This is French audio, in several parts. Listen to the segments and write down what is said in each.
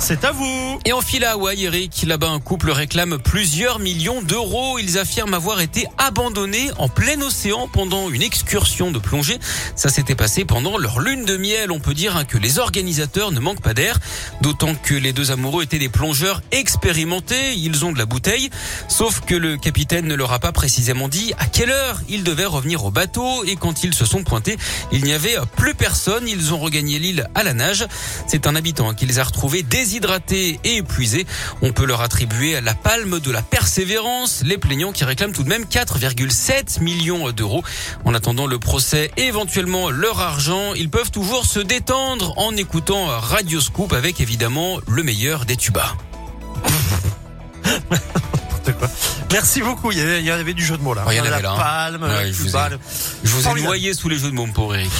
C'est à vous. Et en file à Eric, là-bas un couple réclame plusieurs millions d'euros. Ils affirment avoir été abandonnés en plein océan pendant une excursion de plongée. Ça s'était passé pendant leur lune de miel. On peut dire hein, que les organisateurs ne manquent pas d'air, d'autant que les deux amoureux étaient des plongeurs expérimentés. Ils ont de la bouteille, sauf que le capitaine ne leur a pas précisément dit à quelle heure ils devaient revenir au bateau. Et quand ils se sont pointés, il n'y avait plus personne. Ils ont regagné l'île à la nage. C'est un habitant hein, qui les a retrouvés déshydratés et épuisés. On peut leur attribuer la palme de la persévérance. Les plaignants qui réclament tout de même 4,7 millions d'euros. En attendant le procès et éventuellement leur argent, ils peuvent toujours se détendre en écoutant Radio Scoop avec évidemment le meilleur des tubas. Merci beaucoup. Il y, avait, il y avait du jeu de mots là. Oh, il y en la avait là, hein. palme, Ouais, je vous ai- Je vous noyé sous les jeux de mots, mon pauvre Eric.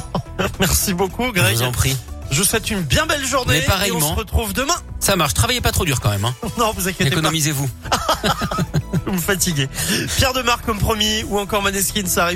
Merci beaucoup, Je Greg. vous en prie. Je vous souhaite une bien belle journée. Mais Et on se retrouve demain. Ça marche. Travaillez pas trop dur quand même. Hein. Non, vous inquiétez Économisez-vous. pas. Vous me fatiguez. Pierre de Marc comme promis ou encore Maneskin, ça arrive.